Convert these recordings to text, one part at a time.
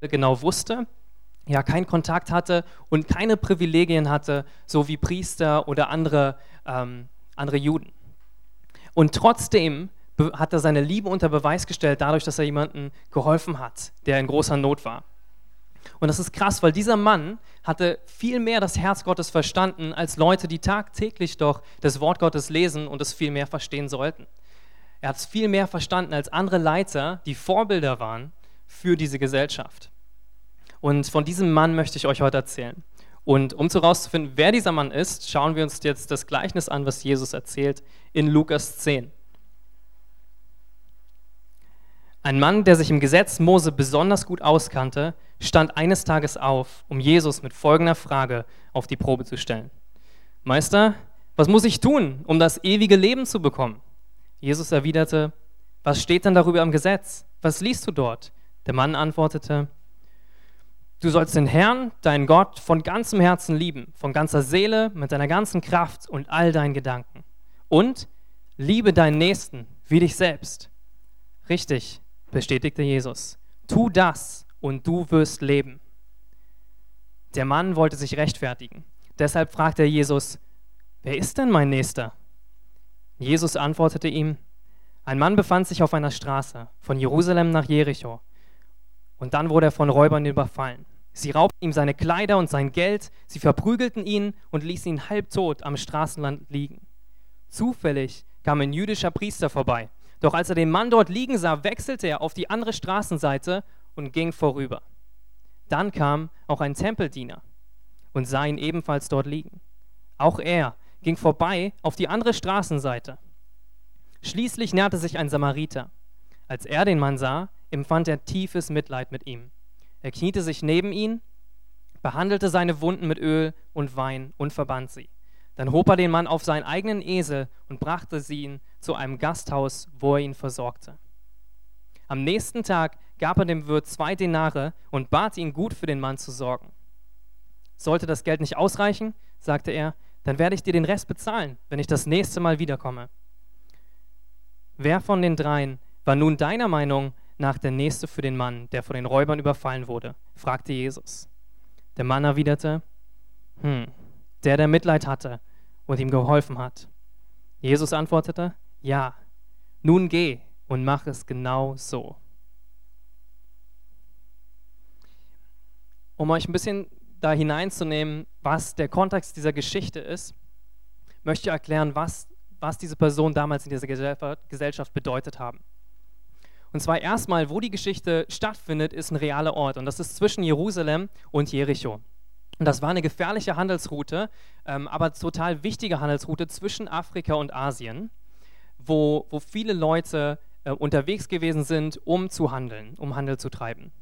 genau wusste, ja, keinen Kontakt hatte und keine Privilegien hatte, so wie Priester oder andere, ähm, andere Juden. Und trotzdem hat er seine Liebe unter Beweis gestellt, dadurch, dass er jemandem geholfen hat, der in großer Not war. Und das ist krass, weil dieser Mann hatte viel mehr das Herz Gottes verstanden als Leute, die tagtäglich doch das Wort Gottes lesen und es viel mehr verstehen sollten. Er hat es viel mehr verstanden als andere Leiter, die Vorbilder waren für diese Gesellschaft. Und von diesem Mann möchte ich euch heute erzählen. Und um herauszufinden, wer dieser Mann ist, schauen wir uns jetzt das Gleichnis an, was Jesus erzählt in Lukas 10. Ein Mann, der sich im Gesetz Mose besonders gut auskannte, stand eines Tages auf, um Jesus mit folgender Frage auf die Probe zu stellen. Meister, was muss ich tun, um das ewige Leben zu bekommen? Jesus erwiderte, was steht denn darüber im Gesetz? Was liest du dort? Der Mann antwortete, du sollst den Herrn, deinen Gott, von ganzem Herzen lieben, von ganzer Seele, mit deiner ganzen Kraft und all deinen Gedanken. Und liebe deinen Nächsten wie dich selbst. Richtig, bestätigte Jesus. Tu das und du wirst leben. Der Mann wollte sich rechtfertigen. Deshalb fragte er Jesus, wer ist denn mein Nächster? Jesus antwortete ihm, ein Mann befand sich auf einer Straße von Jerusalem nach Jericho. Und dann wurde er von Räubern überfallen. Sie raubten ihm seine Kleider und sein Geld, sie verprügelten ihn und ließen ihn halbtot am Straßenland liegen. Zufällig kam ein jüdischer Priester vorbei. Doch als er den Mann dort liegen sah, wechselte er auf die andere Straßenseite und ging vorüber. Dann kam auch ein Tempeldiener und sah ihn ebenfalls dort liegen. Auch er ging vorbei auf die andere Straßenseite. Schließlich näherte sich ein Samariter. Als er den Mann sah, empfand er tiefes Mitleid mit ihm. Er kniete sich neben ihn, behandelte seine Wunden mit Öl und Wein und verband sie. Dann hob er den Mann auf seinen eigenen Esel und brachte sie ihn zu einem Gasthaus, wo er ihn versorgte. Am nächsten Tag gab er dem Wirt zwei Denare und bat ihn, gut für den Mann zu sorgen. Sollte das Geld nicht ausreichen, sagte er, dann werde ich dir den Rest bezahlen, wenn ich das nächste Mal wiederkomme. Wer von den dreien war nun deiner Meinung nach der Nächste für den Mann, der von den Räubern überfallen wurde? fragte Jesus. Der Mann erwiderte, hm, der, der Mitleid hatte und ihm geholfen hat. Jesus antwortete, ja, nun geh und mach es genau so. Um euch ein bisschen da hineinzunehmen, was der Kontext dieser Geschichte ist, möchte ich erklären, was, was diese Personen damals in dieser Gesellschaft bedeutet haben. Und zwar erstmal, wo die Geschichte stattfindet, ist ein realer Ort. Und das ist zwischen Jerusalem und Jericho. Und das war eine gefährliche Handelsroute, ähm, aber total wichtige Handelsroute zwischen Afrika und Asien, wo, wo viele Leute äh, unterwegs gewesen sind, um zu handeln, um Handel zu treiben.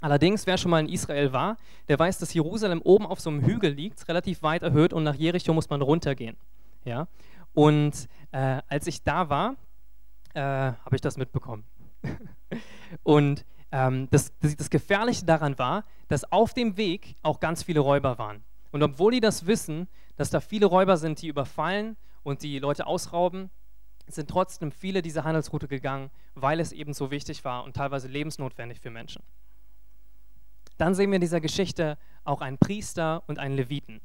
Allerdings, wer schon mal in Israel war, der weiß, dass Jerusalem oben auf so einem Hügel liegt, relativ weit erhöht und nach Jericho muss man runtergehen. Ja? Und äh, als ich da war, äh, habe ich das mitbekommen. und ähm, das, das, das Gefährliche daran war, dass auf dem Weg auch ganz viele Räuber waren. Und obwohl die das wissen, dass da viele Räuber sind, die überfallen und die Leute ausrauben, sind trotzdem viele diese Handelsroute gegangen, weil es eben so wichtig war und teilweise lebensnotwendig für Menschen. Dann sehen wir in dieser Geschichte auch einen Priester und einen Leviten.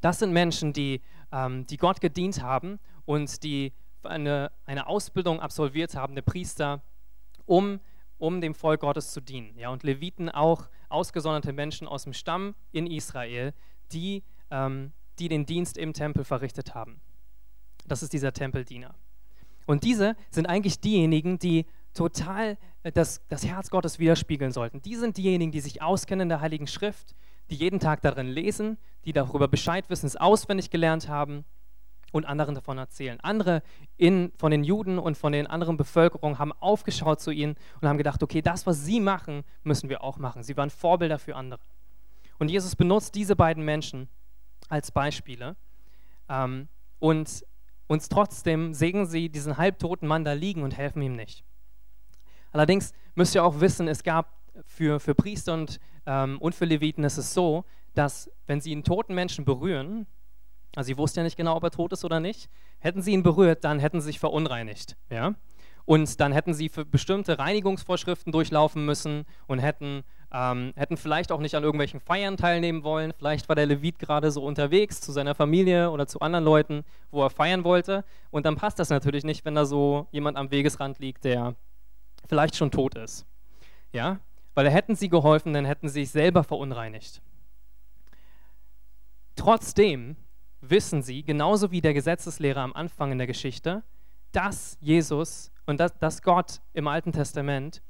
Das sind Menschen, die, ähm, die Gott gedient haben und die eine, eine Ausbildung absolviert haben, der Priester, um, um dem Volk Gottes zu dienen. Ja, und Leviten auch ausgesonderte Menschen aus dem Stamm in Israel, die, ähm, die den Dienst im Tempel verrichtet haben. Das ist dieser Tempeldiener. Und diese sind eigentlich diejenigen, die total äh, das, das Herz Gottes widerspiegeln sollten. Die sind diejenigen, die sich auskennen in der Heiligen Schrift, die jeden Tag darin lesen, die darüber Bescheid wissen, es auswendig gelernt haben und anderen davon erzählen. Andere in, von den Juden und von den anderen Bevölkerungen haben aufgeschaut zu ihnen und haben gedacht, okay, das, was sie machen, müssen wir auch machen. Sie waren Vorbilder für andere. Und Jesus benutzt diese beiden Menschen als Beispiele ähm, und uns trotzdem sehen sie diesen halbtoten Mann da liegen und helfen ihm nicht. Allerdings müsst ihr auch wissen, es gab für, für Priester und, ähm, und für Leviten ist es so, dass wenn sie einen toten Menschen berühren, also sie wussten ja nicht genau, ob er tot ist oder nicht, hätten sie ihn berührt, dann hätten sie sich verunreinigt. Ja? Und dann hätten sie für bestimmte Reinigungsvorschriften durchlaufen müssen und hätten ähm, hätten vielleicht auch nicht an irgendwelchen Feiern teilnehmen wollen. Vielleicht war der Levit gerade so unterwegs zu seiner Familie oder zu anderen Leuten, wo er feiern wollte. Und dann passt das natürlich nicht, wenn da so jemand am Wegesrand liegt, der vielleicht schon tot ist. Ja, weil hätten sie geholfen, dann hätten sie sich selber verunreinigt. Trotzdem wissen sie, genauso wie der Gesetzeslehrer am Anfang in der Geschichte, dass Jesus und dass, dass Gott im Alten Testament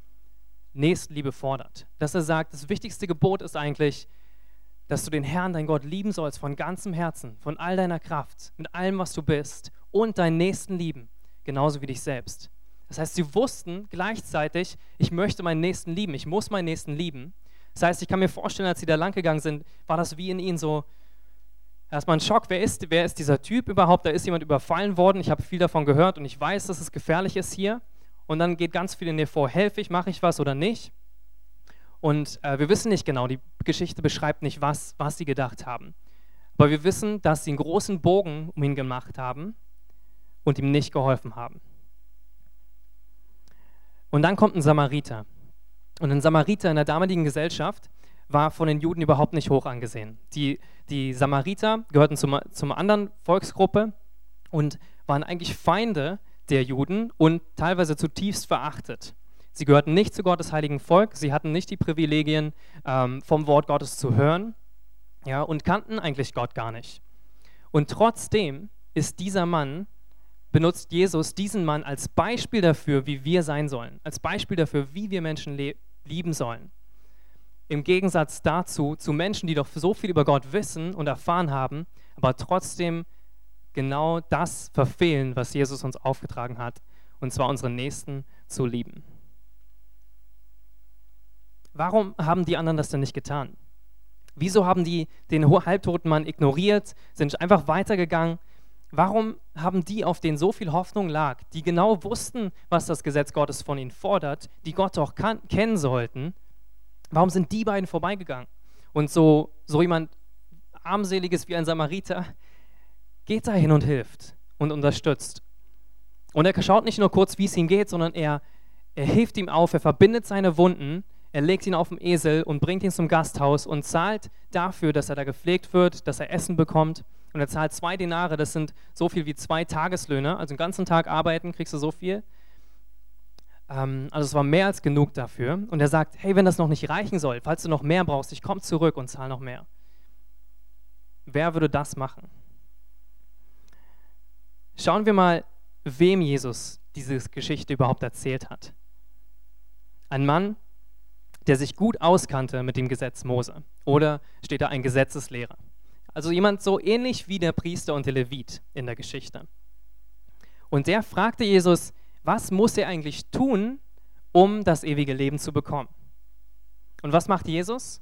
Nächstliebe fordert. Dass er sagt, das wichtigste Gebot ist eigentlich, dass du den Herrn, dein Gott, lieben sollst von ganzem Herzen, von all deiner Kraft, mit allem, was du bist und deinen Nächsten lieben, genauso wie dich selbst. Das heißt, sie wussten gleichzeitig, ich möchte meinen Nächsten lieben, ich muss meinen Nächsten lieben. Das heißt, ich kann mir vorstellen, als sie da lang gegangen sind, war das wie in ihnen so erstmal ein Schock. Wer ist, wer ist dieser Typ überhaupt? Da ist jemand überfallen worden. Ich habe viel davon gehört und ich weiß, dass es gefährlich ist hier. Und dann geht ganz viel in dir vor, helfe ich, mache ich was oder nicht? Und äh, wir wissen nicht genau, die Geschichte beschreibt nicht, was, was sie gedacht haben. Aber wir wissen, dass sie einen großen Bogen um ihn gemacht haben und ihm nicht geholfen haben. Und dann kommt ein Samariter. Und ein Samariter in der damaligen Gesellschaft war von den Juden überhaupt nicht hoch angesehen. Die, die Samariter gehörten zum, zum anderen Volksgruppe und waren eigentlich Feinde der Juden und teilweise zutiefst verachtet. Sie gehörten nicht zu Gottes heiligen Volk, sie hatten nicht die Privilegien, ähm, vom Wort Gottes zu hören ja, und kannten eigentlich Gott gar nicht. Und trotzdem ist dieser Mann benutzt Jesus diesen Mann als Beispiel dafür, wie wir sein sollen, als Beispiel dafür, wie wir Menschen lieben sollen. Im Gegensatz dazu zu Menschen, die doch so viel über Gott wissen und erfahren haben, aber trotzdem genau das verfehlen, was Jesus uns aufgetragen hat, und zwar unseren Nächsten zu lieben. Warum haben die anderen das denn nicht getan? Wieso haben die den halbtoten Mann ignoriert, sind einfach weitergegangen Warum haben die, auf denen so viel Hoffnung lag, die genau wussten, was das Gesetz Gottes von ihnen fordert, die Gott auch kennen sollten, warum sind die beiden vorbeigegangen? Und so, so jemand armseliges wie ein Samariter geht da hin und hilft und unterstützt. Und er schaut nicht nur kurz, wie es ihm geht, sondern er, er hilft ihm auf, er verbindet seine Wunden, er legt ihn auf den Esel und bringt ihn zum Gasthaus und zahlt dafür, dass er da gepflegt wird, dass er Essen bekommt und er zahlt zwei Denare, das sind so viel wie zwei Tageslöhne, also einen ganzen Tag arbeiten, kriegst du so viel. Ähm, also es war mehr als genug dafür. Und er sagt, hey, wenn das noch nicht reichen soll, falls du noch mehr brauchst, ich komme zurück und zahle noch mehr. Wer würde das machen? Schauen wir mal, wem Jesus diese Geschichte überhaupt erzählt hat. Ein Mann, der sich gut auskannte mit dem Gesetz Mose. Oder steht da ein Gesetzeslehrer. Also jemand so ähnlich wie der Priester und der Levit in der Geschichte. Und der fragte Jesus, was muss er eigentlich tun, um das ewige Leben zu bekommen? Und was macht Jesus?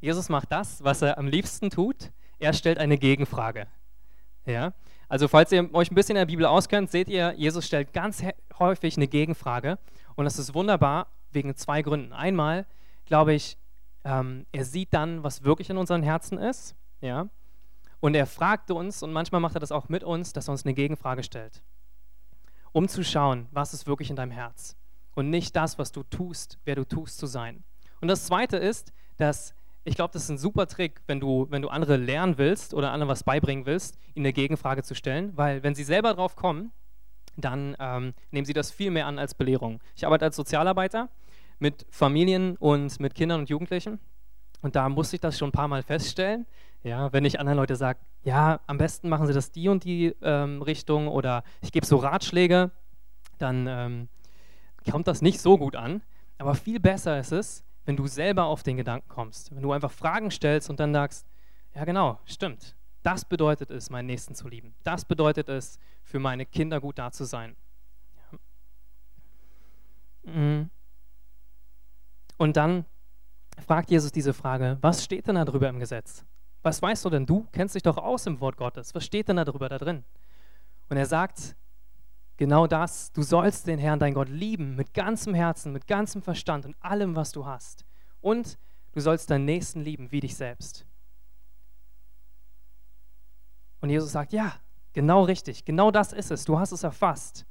Jesus macht das, was er am liebsten tut. Er stellt eine Gegenfrage. Ja? Also falls ihr euch ein bisschen in der Bibel auskennt, seht ihr, Jesus stellt ganz häufig eine Gegenfrage. Und das ist wunderbar wegen zwei Gründen. Einmal, glaube ich, ähm, er sieht dann, was wirklich in unseren Herzen ist. Ja? Und er fragte uns, und manchmal macht er das auch mit uns, dass er uns eine Gegenfrage stellt, um zu schauen, was ist wirklich in deinem Herz und nicht das, was du tust, wer du tust zu sein. Und das Zweite ist, dass ich glaube, das ist ein super Trick, wenn du, wenn du andere lernen willst oder anderen was beibringen willst, ihnen eine Gegenfrage zu stellen, weil wenn sie selber drauf kommen, dann ähm, nehmen sie das viel mehr an als Belehrung. Ich arbeite als Sozialarbeiter mit Familien und mit Kindern und Jugendlichen und da musste ich das schon ein paar Mal feststellen, ja, wenn ich anderen Leute sage, ja, am besten machen sie das die und die ähm, Richtung oder ich gebe so Ratschläge, dann ähm, kommt das nicht so gut an. Aber viel besser ist es, wenn du selber auf den Gedanken kommst. Wenn du einfach Fragen stellst und dann sagst, ja genau, stimmt. Das bedeutet es, meinen Nächsten zu lieben. Das bedeutet es, für meine Kinder gut da zu sein. Mhm. Und dann fragt Jesus diese Frage, was steht denn da drüber im Gesetz? Was weißt du denn? Du kennst dich doch aus im Wort Gottes. Was steht denn da drüber da drin? Und er sagt genau das. Du sollst den Herrn, dein Gott, lieben mit ganzem Herzen, mit ganzem Verstand und allem, was du hast. Und du sollst deinen Nächsten lieben wie dich selbst. Und Jesus sagt, ja, genau richtig, genau das ist es. Du hast es erfasst.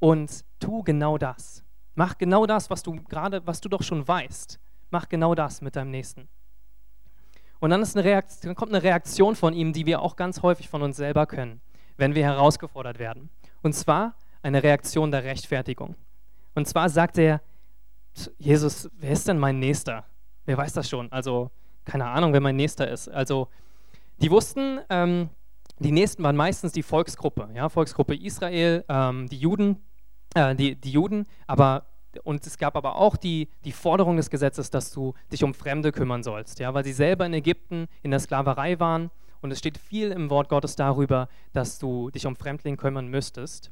Und tu genau das. Mach genau das, was du gerade, was du doch schon weißt. Mach genau das mit deinem Nächsten. Und dann, dann kommt eine Reaktion von ihm, die wir auch ganz häufig von uns selber können, wenn wir herausgefordert werden. Und zwar eine Reaktion der Rechtfertigung. Und zwar sagt er, Jesus, wer ist denn mein Nächster? Wer weiß das schon? Also, keine Ahnung, wer mein Nächster ist. Also, die wussten, ähm, die Nächsten waren meistens die Volksgruppe, ja, Volksgruppe Israel, ähm, die Juden, äh, die, die Juden, aber und es gab aber auch die, die Forderung des Gesetzes, dass du dich um Fremde kümmern sollst, ja, weil sie selber in Ägypten in der Sklaverei waren und es steht viel im Wort Gottes darüber, dass du dich um Fremdlinge kümmern müsstest.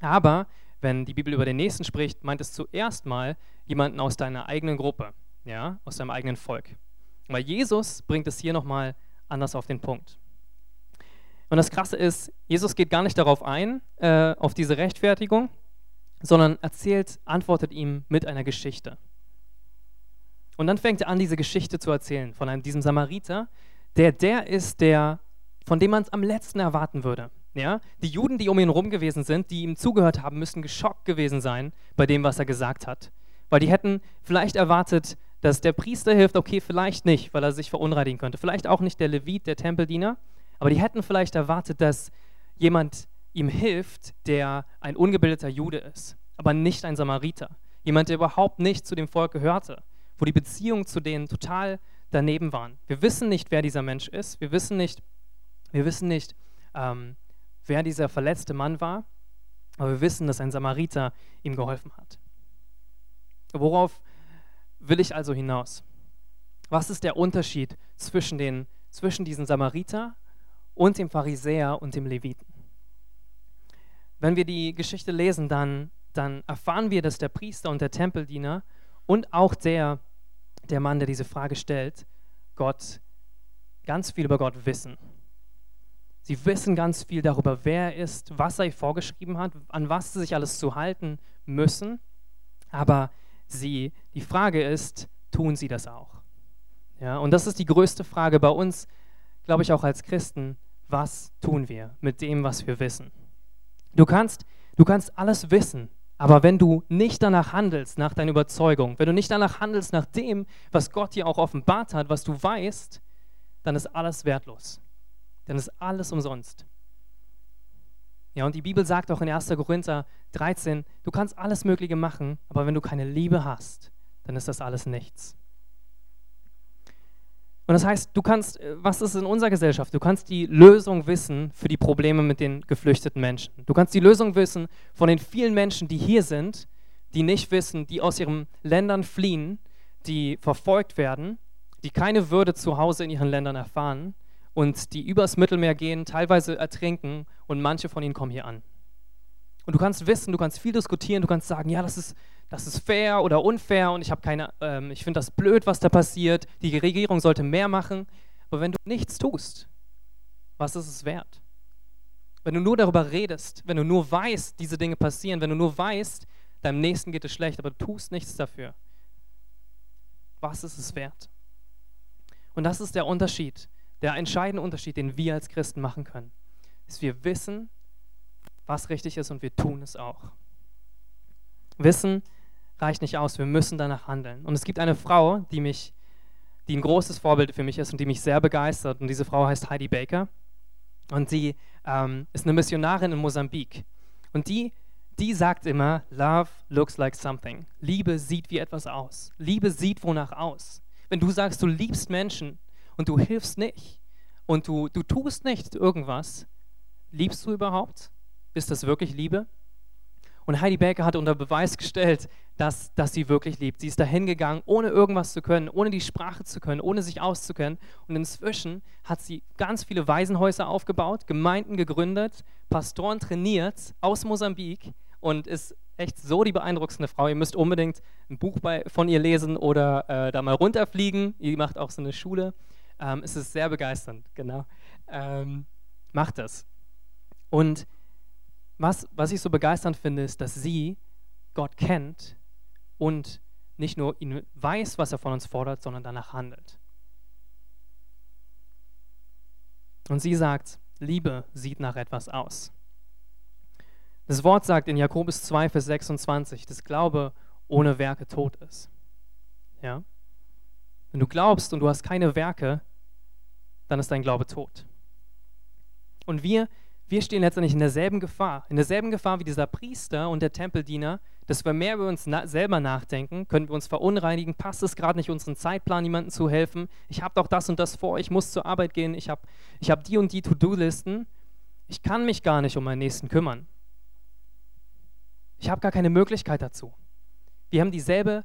Aber wenn die Bibel über den Nächsten spricht, meint es zuerst mal jemanden aus deiner eigenen Gruppe, ja, aus deinem eigenen Volk. Weil Jesus bringt es hier nochmal anders auf den Punkt. Und das Krasse ist, Jesus geht gar nicht darauf ein, äh, auf diese Rechtfertigung, sondern erzählt, antwortet ihm mit einer Geschichte. Und dann fängt er an, diese Geschichte zu erzählen von einem, diesem Samariter, der der ist, der, von dem man es am letzten erwarten würde. Ja? Die Juden, die um ihn herum gewesen sind, die ihm zugehört haben, müssen geschockt gewesen sein bei dem, was er gesagt hat. Weil die hätten vielleicht erwartet, dass der Priester hilft, okay, vielleicht nicht, weil er sich verunreinigen könnte. Vielleicht auch nicht der Levit, der Tempeldiener. Aber die hätten vielleicht erwartet, dass jemand ihm hilft, der ein ungebildeter Jude ist, aber nicht ein Samariter. Jemand, der überhaupt nicht zu dem Volk gehörte, wo die Beziehungen zu denen total daneben waren. Wir wissen nicht, wer dieser Mensch ist. Wir wissen nicht, wir wissen nicht ähm, wer dieser verletzte Mann war, aber wir wissen, dass ein Samariter ihm geholfen hat. Worauf will ich also hinaus? Was ist der Unterschied zwischen, den, zwischen diesem Samariter und dem Pharisäer und dem Leviten? Wenn wir die Geschichte lesen, dann, dann erfahren wir, dass der Priester und der Tempeldiener und auch der, der Mann, der diese Frage stellt, Gott ganz viel über Gott wissen. Sie wissen ganz viel darüber, wer er ist, was er vorgeschrieben hat, an was sie sich alles zu halten müssen. Aber sie, die Frage ist, tun sie das auch? Ja, und das ist die größte Frage bei uns, glaube ich, auch als Christen. Was tun wir mit dem, was wir wissen? Du kannst, du kannst alles wissen, aber wenn du nicht danach handelst, nach deiner Überzeugung, wenn du nicht danach handelst, nach dem, was Gott dir auch offenbart hat, was du weißt, dann ist alles wertlos dann ist alles umsonst. Ja, und die Bibel sagt auch in 1. Korinther 13, du kannst alles Mögliche machen, aber wenn du keine Liebe hast, dann ist das alles nichts. Und das heißt, du kannst, äh, was ist in unserer Gesellschaft? Du kannst die Lösung wissen für die Probleme mit den geflüchteten Menschen. Du kannst die Lösung wissen von den vielen Menschen, die hier sind, die nicht wissen, die aus ihren Ländern fliehen, die verfolgt werden, die keine Würde zu Hause in ihren Ländern erfahren und die übers Mittelmeer gehen, teilweise ertrinken und manche von ihnen kommen hier an. Und du kannst wissen, du kannst viel diskutieren, du kannst sagen, ja, das ist, das ist fair oder unfair und ich habe keine, ähm, ich finde das blöd, was da passiert. Die Regierung sollte mehr machen. Aber wenn du nichts tust, was ist es wert? Wenn du nur darüber redest, wenn du nur weißt, diese Dinge passieren, wenn du nur weißt, deinem Nächsten geht es schlecht, aber du tust nichts dafür, was ist es wert? Und das ist der Unterschied der entscheidende Unterschied, den wir als Christen machen können, ist, wir wissen, was richtig ist und wir tun es auch. Wissen reicht nicht aus, wir müssen danach handeln. Und es gibt eine Frau, die mich, die ein großes Vorbild für mich ist und die mich sehr begeistert. Und diese Frau heißt Heidi Baker. Und sie ähm, ist eine Missionarin in Mosambik. Und die, die sagt immer, Love looks like something. Liebe sieht wie etwas aus. Liebe sieht wonach aus. Wenn du sagst, du liebst Menschen, und du hilfst nicht und du, du tust nicht irgendwas, liebst du überhaupt? Ist das wirklich Liebe? Und Heidi Baker hat unter Beweis gestellt, dass, dass sie wirklich liebt. Sie ist dahin gegangen, ohne irgendwas zu können, ohne die Sprache zu können, ohne sich auszukennen. Und inzwischen hat sie ganz viele Waisenhäuser aufgebaut, Gemeinden gegründet, Pastoren trainiert aus Mosambik und ist echt so die beeindruckende Frau. Ihr müsst unbedingt ein Buch bei, von ihr lesen oder äh, da mal runterfliegen. Die macht auch so eine Schule. Ähm, es ist sehr begeisternd, genau. Ähm, macht das. Und was, was ich so begeisternd finde, ist, dass sie Gott kennt und nicht nur ihn weiß, was er von uns fordert, sondern danach handelt. Und sie sagt, Liebe sieht nach etwas aus. Das Wort sagt in Jakobus 2, Vers 26, dass Glaube ohne Werke tot ist. Ja? Wenn du glaubst und du hast keine Werke, dann ist dein Glaube tot. Und wir, wir stehen letztendlich in derselben Gefahr, in derselben Gefahr wie dieser Priester und der Tempeldiener, dass wir mehr über uns na selber nachdenken, können wir uns verunreinigen, passt es gerade nicht unseren Zeitplan, jemandem zu helfen, ich habe doch das und das vor, ich muss zur Arbeit gehen, ich habe ich hab die und die To-Do-Listen, ich kann mich gar nicht um meinen Nächsten kümmern. Ich habe gar keine Möglichkeit dazu. Wir haben dieselbe,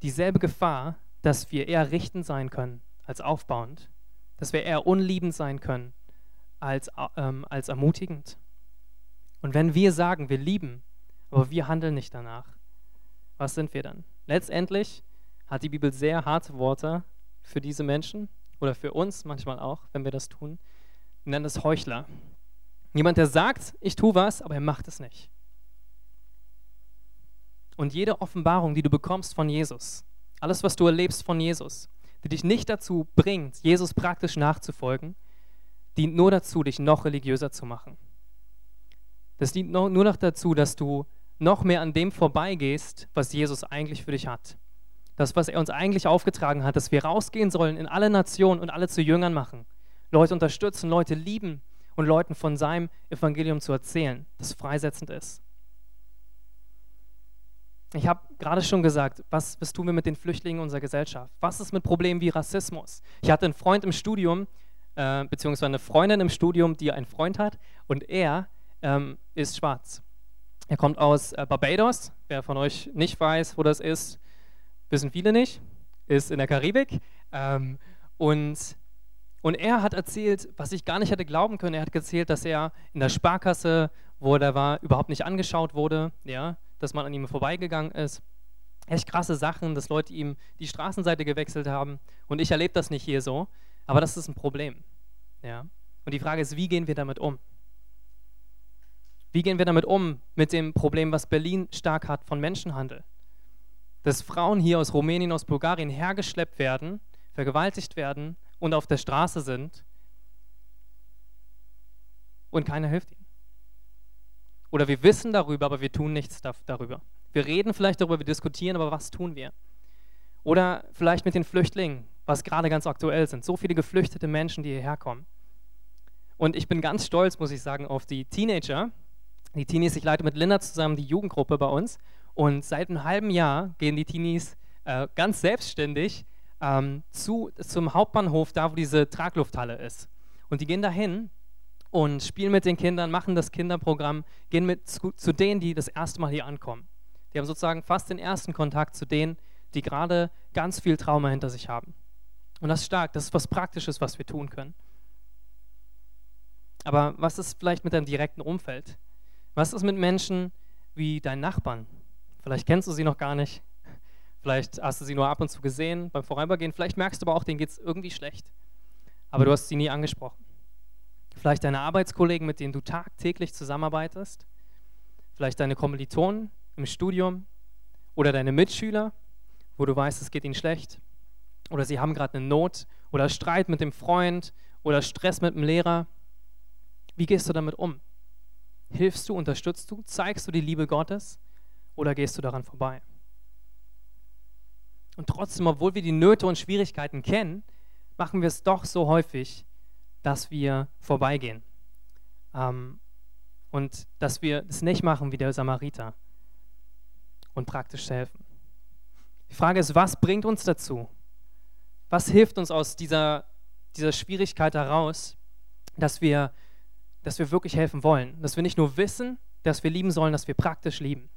dieselbe Gefahr, dass wir eher richtend sein können als aufbauend, dass wir eher unliebend sein können als, ähm, als ermutigend. Und wenn wir sagen, wir lieben, aber wir handeln nicht danach, was sind wir dann? Letztendlich hat die Bibel sehr harte Worte für diese Menschen oder für uns manchmal auch, wenn wir das tun. Wir nennen es Heuchler. Jemand, der sagt, ich tue was, aber er macht es nicht. Und jede Offenbarung, die du bekommst von Jesus, alles, was du erlebst von Jesus, die dich nicht dazu bringt, Jesus praktisch nachzufolgen, dient nur dazu, dich noch religiöser zu machen. Das dient nur noch dazu, dass du noch mehr an dem vorbeigehst, was Jesus eigentlich für dich hat. Das, was er uns eigentlich aufgetragen hat, dass wir rausgehen sollen in alle Nationen und alle zu Jüngern machen. Leute unterstützen, Leute lieben und Leuten von seinem Evangelium zu erzählen, das freisetzend ist. Ich habe gerade schon gesagt, was, was tun wir mit den Flüchtlingen unserer Gesellschaft? Was ist mit Problemen wie Rassismus? Ich hatte einen Freund im Studium, äh, beziehungsweise eine Freundin im Studium, die einen Freund hat und er ähm, ist schwarz. Er kommt aus äh, Barbados. Wer von euch nicht weiß, wo das ist, wissen viele nicht. Ist in der Karibik. Ähm, und, und er hat erzählt, was ich gar nicht hätte glauben können. Er hat erzählt, dass er in der Sparkasse, wo er war, überhaupt nicht angeschaut wurde. Ja, dass man an ihm vorbeigegangen ist. Echt krasse Sachen, dass Leute ihm die Straßenseite gewechselt haben. Und ich erlebe das nicht hier so, aber das ist ein Problem. Ja? Und die Frage ist, wie gehen wir damit um? Wie gehen wir damit um mit dem Problem, was Berlin stark hat von Menschenhandel? Dass Frauen hier aus Rumänien, aus Bulgarien hergeschleppt werden, vergewaltigt werden und auf der Straße sind und keiner hilft ihnen. Oder wir wissen darüber, aber wir tun nichts darüber. Wir reden vielleicht darüber, wir diskutieren, aber was tun wir? Oder vielleicht mit den Flüchtlingen, was gerade ganz aktuell sind. So viele geflüchtete Menschen, die hierher kommen. Und ich bin ganz stolz, muss ich sagen, auf die Teenager. Die Teenies, ich leite mit Linda zusammen die Jugendgruppe bei uns. Und seit einem halben Jahr gehen die Teenies äh, ganz selbstständig ähm, zu, zum Hauptbahnhof, da wo diese Traglufthalle ist. Und die gehen dahin und spielen mit den Kindern, machen das Kinderprogramm, gehen mit zu, zu, denen, die das erste Mal hier ankommen. Die haben sozusagen fast den ersten Kontakt zu denen, die gerade ganz viel Trauma hinter sich haben. Und das ist stark, das ist was Praktisches, was wir tun können. Aber was ist vielleicht mit deinem direkten Umfeld? Was ist mit Menschen wie deinen Nachbarn? Vielleicht kennst du sie noch gar nicht. Vielleicht hast du sie nur ab und zu gesehen beim Vorübergehen. Vielleicht merkst du aber auch, denen geht es irgendwie schlecht. Aber du hast sie nie angesprochen. Vielleicht deine Arbeitskollegen, mit denen du tagtäglich zusammenarbeitest. Vielleicht deine Kommilitonen im Studium oder deine Mitschüler, wo du weißt, es geht ihnen schlecht. Oder sie haben gerade eine Not oder Streit mit dem Freund oder Stress mit dem Lehrer. Wie gehst du damit um? Hilfst du, unterstützt du, zeigst du die Liebe Gottes oder gehst du daran vorbei? Und trotzdem, obwohl wir die Nöte und Schwierigkeiten kennen, machen wir es doch so häufig, dass wir vorbeigehen. Ähm, und dass wir es nicht machen wie der Samariter und praktisch helfen. Die Frage ist, was bringt uns dazu? Was hilft uns aus dieser, dieser Schwierigkeit heraus, dass wir, dass wir wirklich helfen wollen? Dass wir nicht nur wissen, dass wir lieben sollen, dass wir praktisch lieben.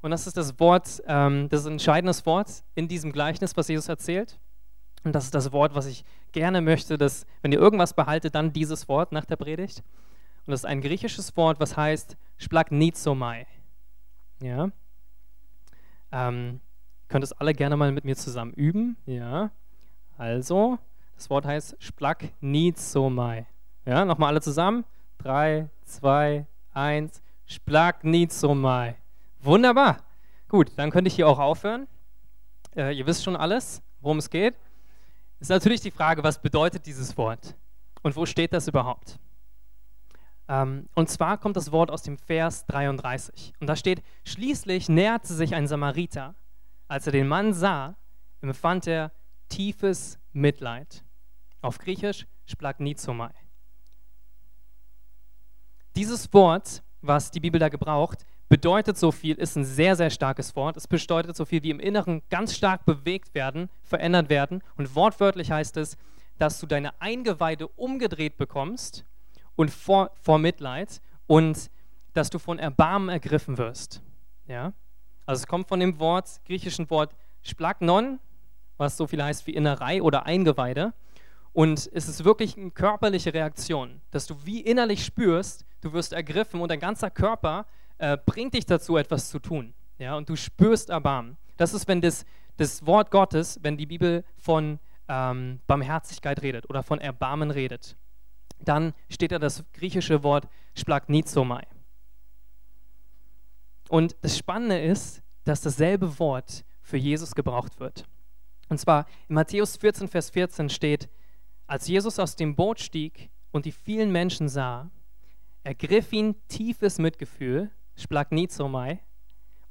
Und das ist das Wort, ähm, das ist ein entscheidendes Wort in diesem Gleichnis, was Jesus erzählt. Und das ist das Wort, was ich gerne möchte, dass, wenn ihr irgendwas behaltet, dann dieses Wort nach der Predigt. Und das ist ein griechisches Wort, was heißt splagnizomai. Ja. Ähm, könnt es alle gerne mal mit mir zusammen üben. Ja. Also, das Wort heißt splagnizomai. Ja, nochmal alle zusammen. Drei, zwei, eins. Splagnizomai. Wunderbar. Gut, dann könnte ich hier auch aufhören. Äh, ihr wisst schon alles, worum es geht ist natürlich die Frage, was bedeutet dieses Wort und wo steht das überhaupt? Ähm, und zwar kommt das Wort aus dem Vers 33. Und da steht, schließlich näherte sich ein Samariter. Als er den Mann sah, empfand er tiefes Mitleid. Auf Griechisch splagnizomai. Dieses Wort, was die Bibel da gebraucht, bedeutet so viel, ist ein sehr, sehr starkes Wort. Es bedeutet so viel wie im Inneren ganz stark bewegt werden, verändert werden. Und wortwörtlich heißt es, dass du deine Eingeweide umgedreht bekommst und vor, vor Mitleid und dass du von Erbarmen ergriffen wirst. Ja? Also es kommt von dem Wort, griechischen Wort splagnon, was so viel heißt wie Innerei oder Eingeweide. Und es ist wirklich eine körperliche Reaktion, dass du wie innerlich spürst, du wirst ergriffen und dein ganzer Körper äh, bringt dich dazu, etwas zu tun. Ja? Und du spürst Erbarmen. Das ist, wenn das, das Wort Gottes, wenn die Bibel von ähm, Barmherzigkeit redet oder von Erbarmen redet. Dann steht da das griechische Wort splagnizomai. Und das Spannende ist, dass dasselbe Wort für Jesus gebraucht wird. Und zwar in Matthäus 14, Vers 14 steht, als Jesus aus dem Boot stieg und die vielen Menschen sah, ergriff ihn tiefes Mitgefühl, splagnizomai,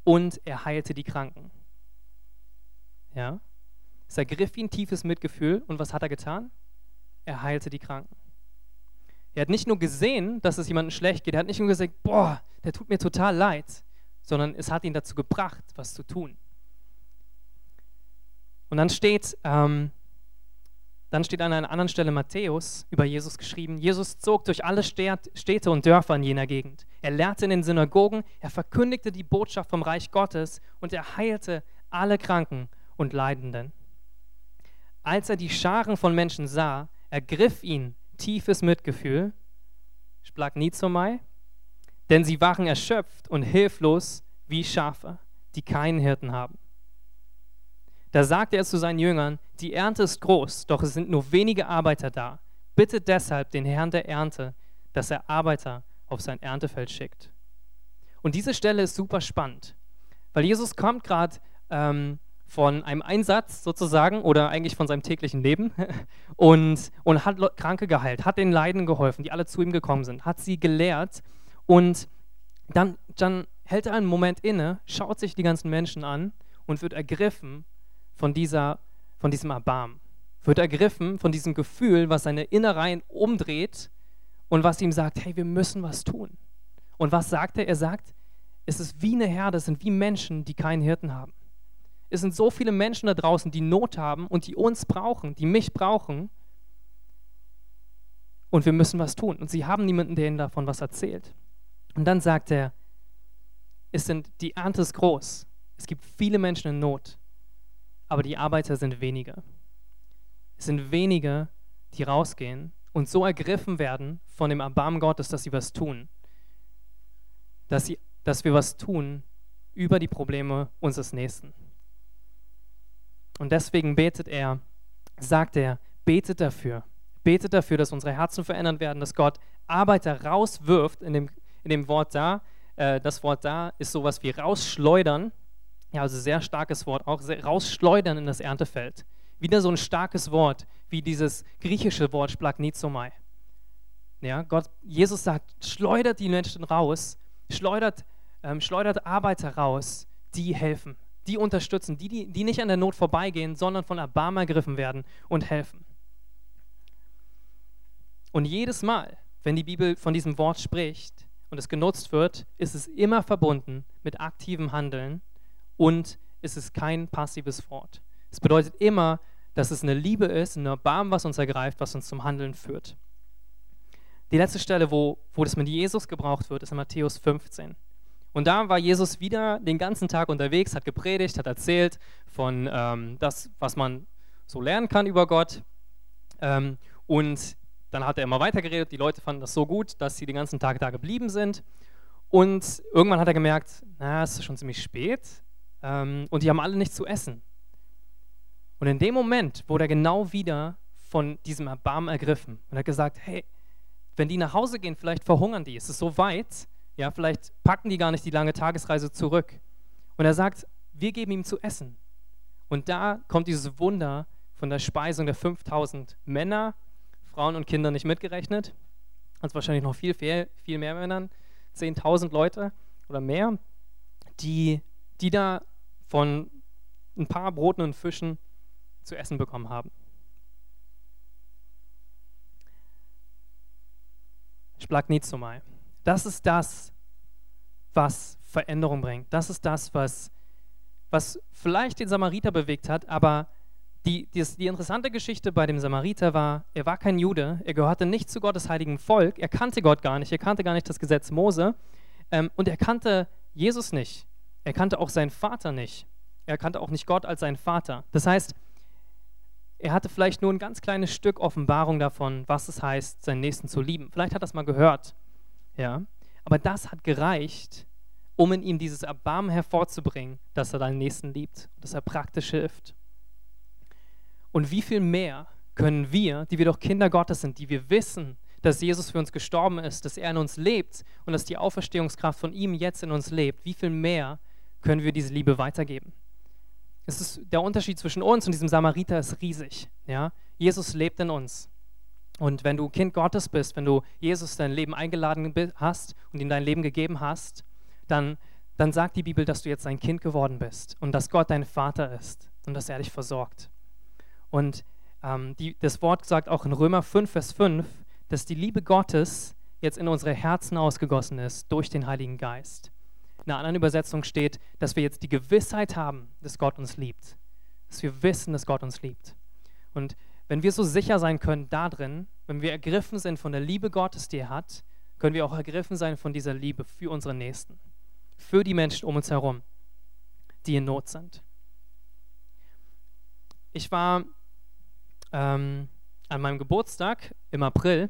und er heilte die Kranken. Ja? Es ergriff ihn tiefes Mitgefühl und was hat er getan? Er heilte die Kranken. Er hat nicht nur gesehen, dass es jemandem schlecht geht, er hat nicht nur gesagt, boah, der tut mir total leid, sondern es hat ihn dazu gebracht, was zu tun. Und dann steht, ähm, dann steht an einer anderen Stelle Matthäus über Jesus geschrieben, Jesus zog durch alle Städte und Dörfer in jener Gegend. Er lehrte in den Synagogen, er verkündigte die Botschaft vom Reich Gottes und er heilte alle Kranken und Leidenden. Als er die Scharen von Menschen sah, ergriff ihn tiefes Mitgefühl, Splagnizomai, denn sie waren erschöpft und hilflos wie Schafe, die keinen Hirten haben. Da sagte er zu seinen Jüngern, die Ernte ist groß, doch es sind nur wenige Arbeiter da. Bitte deshalb den Herrn der Ernte, dass er Arbeiter auf sein Erntefeld schickt. Und diese Stelle ist super spannend, weil Jesus kommt gerade ähm, von einem Einsatz sozusagen oder eigentlich von seinem täglichen Leben und, und hat Kranke geheilt, hat den Leiden geholfen, die alle zu ihm gekommen sind, hat sie gelehrt und dann, dann hält er einen Moment inne, schaut sich die ganzen Menschen an und wird ergriffen von, dieser, von diesem Erbarmen, wird ergriffen von diesem Gefühl, was seine Innereien umdreht und was ihm sagt, hey, wir müssen was tun. Und was sagt er? Er sagt, es ist wie eine Herde, es sind wie Menschen, die keinen Hirten haben. Es sind so viele Menschen da draußen, die Not haben und die uns brauchen, die mich brauchen. Und wir müssen was tun. Und sie haben niemanden, der ihnen davon was erzählt. Und dann sagt er, es sind, die Ernte ist groß. Es gibt viele Menschen in Not aber die Arbeiter sind wenige. Es sind wenige, die rausgehen und so ergriffen werden von dem Erbarmen Gottes, dass sie was tun. Dass, sie, dass wir was tun über die Probleme unseres Nächsten. Und deswegen betet er, sagt er, betet dafür. Betet dafür, dass unsere Herzen verändert werden, dass Gott Arbeiter rauswirft in dem, in dem Wort da. Äh, das Wort da ist sowas wie rausschleudern ja, also sehr starkes Wort, auch rausschleudern in das Erntefeld. Wieder so ein starkes Wort, wie dieses griechische Wort splagnizomai. Ja, Gott, Jesus sagt, schleudert die Menschen raus, schleudert, ähm, schleudert Arbeiter raus, die helfen, die unterstützen, die, die, die nicht an der Not vorbeigehen, sondern von Erbarmen ergriffen werden und helfen. Und jedes Mal, wenn die Bibel von diesem Wort spricht und es genutzt wird, ist es immer verbunden mit aktivem Handeln und es ist kein passives Wort. Es bedeutet immer, dass es eine Liebe ist, ein Erbarmen, was uns ergreift, was uns zum Handeln führt. Die letzte Stelle, wo, wo das mit Jesus gebraucht wird, ist in Matthäus 15. Und da war Jesus wieder den ganzen Tag unterwegs, hat gepredigt, hat erzählt von ähm, das, was man so lernen kann über Gott. Ähm, und dann hat er immer weitergeredet. Die Leute fanden das so gut, dass sie den ganzen Tag da geblieben sind. Und irgendwann hat er gemerkt, na, es ist schon ziemlich spät ähm, und die haben alle nichts zu essen. Und in dem Moment wurde er genau wieder von diesem Erbarmen ergriffen und hat gesagt, hey, wenn die nach Hause gehen, vielleicht verhungern die, es ist so weit, ja, vielleicht packen die gar nicht die lange Tagesreise zurück. Und er sagt, wir geben ihm zu essen. Und da kommt dieses Wunder von der Speisung der 5000 Männer, Frauen und Kinder nicht mitgerechnet. also wahrscheinlich noch viel, viel, viel mehr Männern, 10.000 Leute oder mehr, die, die da von ein paar Broten und Fischen zu essen bekommen haben. Splagnizomai. Das ist das, was Veränderung bringt. Das ist das, was, was vielleicht den Samariter bewegt hat, aber die, die, die, interessante Geschichte bei dem Samariter war, er war kein Jude, er gehörte nicht zu Gottes heiligen Volk, er kannte Gott gar nicht, er kannte gar nicht das Gesetz Mose ähm, und er kannte Jesus nicht. Er kannte auch seinen Vater nicht. Er kannte auch nicht Gott als seinen Vater. Das heißt, er hatte vielleicht nur ein ganz kleines Stück Offenbarung davon, was es heißt, seinen Nächsten zu lieben. Vielleicht hat er das mal gehört. Ja? Aber das hat gereicht, um in ihm dieses Erbarmen hervorzubringen, dass er deinen Nächsten liebt, dass er praktisch hilft. Und wie viel mehr können wir, die wir doch Kinder Gottes sind, die wir wissen, dass Jesus für uns gestorben ist, dass er in uns lebt und dass die Auferstehungskraft von ihm jetzt in uns lebt, wie viel mehr können wir diese Liebe weitergeben? Es ist, der Unterschied zwischen uns und diesem Samariter ist riesig. Ja? Jesus lebt in uns. Und wenn du Kind Gottes bist, wenn du Jesus dein Leben eingeladen hast und ihm dein Leben gegeben hast, dann, dann sagt die Bibel, dass du jetzt ein Kind geworden bist und dass Gott dein Vater ist und dass er dich versorgt. Und ähm, die, das Wort sagt auch in Römer 5, Vers 5, dass die Liebe Gottes jetzt in unsere Herzen ausgegossen ist durch den Heiligen Geist. In einer anderen Übersetzung steht, dass wir jetzt die Gewissheit haben, dass Gott uns liebt. Dass wir wissen, dass Gott uns liebt. Und wenn wir so sicher sein können darin, wenn wir ergriffen sind von der Liebe Gottes, die er hat, können wir auch ergriffen sein von dieser Liebe für unsere Nächsten, für die Menschen um uns herum, die in Not sind. Ich war ähm, an meinem Geburtstag im April.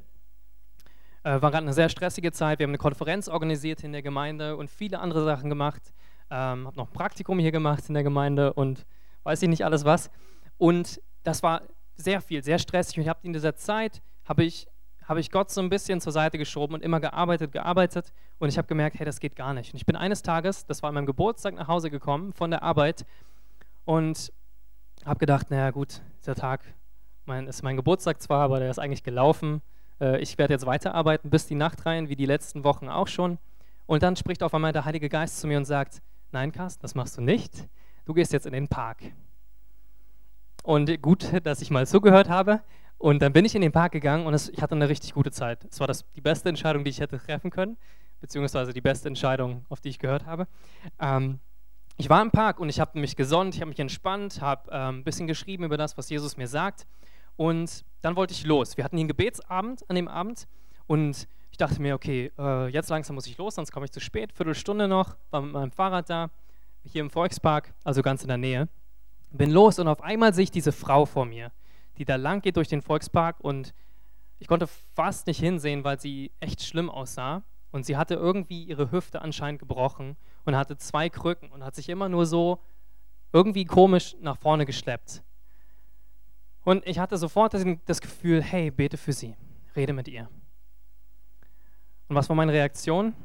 Äh, war gerade eine sehr stressige Zeit. Wir haben eine Konferenz organisiert in der Gemeinde und viele andere Sachen gemacht. Ähm, habe noch ein Praktikum hier gemacht in der Gemeinde und weiß ich nicht alles was. Und das war sehr viel, sehr stressig. Und ich habe in dieser Zeit habe ich, hab ich Gott so ein bisschen zur Seite geschoben und immer gearbeitet, gearbeitet. Und ich habe gemerkt, hey, das geht gar nicht. Und ich bin eines Tages, das war an meinem Geburtstag, nach Hause gekommen von der Arbeit und habe gedacht, naja gut, dieser Tag mein, ist mein Geburtstag zwar, aber der ist eigentlich gelaufen. Äh, ich werde jetzt weiterarbeiten bis die Nacht rein, wie die letzten Wochen auch schon. Und dann spricht auf einmal der Heilige Geist zu mir und sagt, nein, Carsten, das machst du nicht. Du gehst jetzt in den Park. Und gut, dass ich mal zugehört habe. Und dann bin ich in den Park gegangen und es, ich hatte eine richtig gute Zeit. Es war das, die beste Entscheidung, die ich hätte treffen können, beziehungsweise die beste Entscheidung, auf die ich gehört habe. Ähm, ich war im Park und ich habe mich gesonnt, ich habe mich entspannt, habe ähm, ein bisschen geschrieben über das, was Jesus mir sagt. Und dann wollte ich los. Wir hatten hier einen Gebetsabend an dem Abend und ich dachte mir, okay, äh, jetzt langsam muss ich los, sonst komme ich zu spät. Viertelstunde noch, war mit meinem Fahrrad da, hier im Volkspark, also ganz in der Nähe. Bin los und auf einmal sehe ich diese Frau vor mir, die da lang geht durch den Volkspark und ich konnte fast nicht hinsehen, weil sie echt schlimm aussah. Und sie hatte irgendwie ihre Hüfte anscheinend gebrochen und hatte zwei Krücken und hat sich immer nur so irgendwie komisch nach vorne geschleppt. Und ich hatte sofort das Gefühl, hey, bete für sie, rede mit ihr. Und was war meine Reaktion?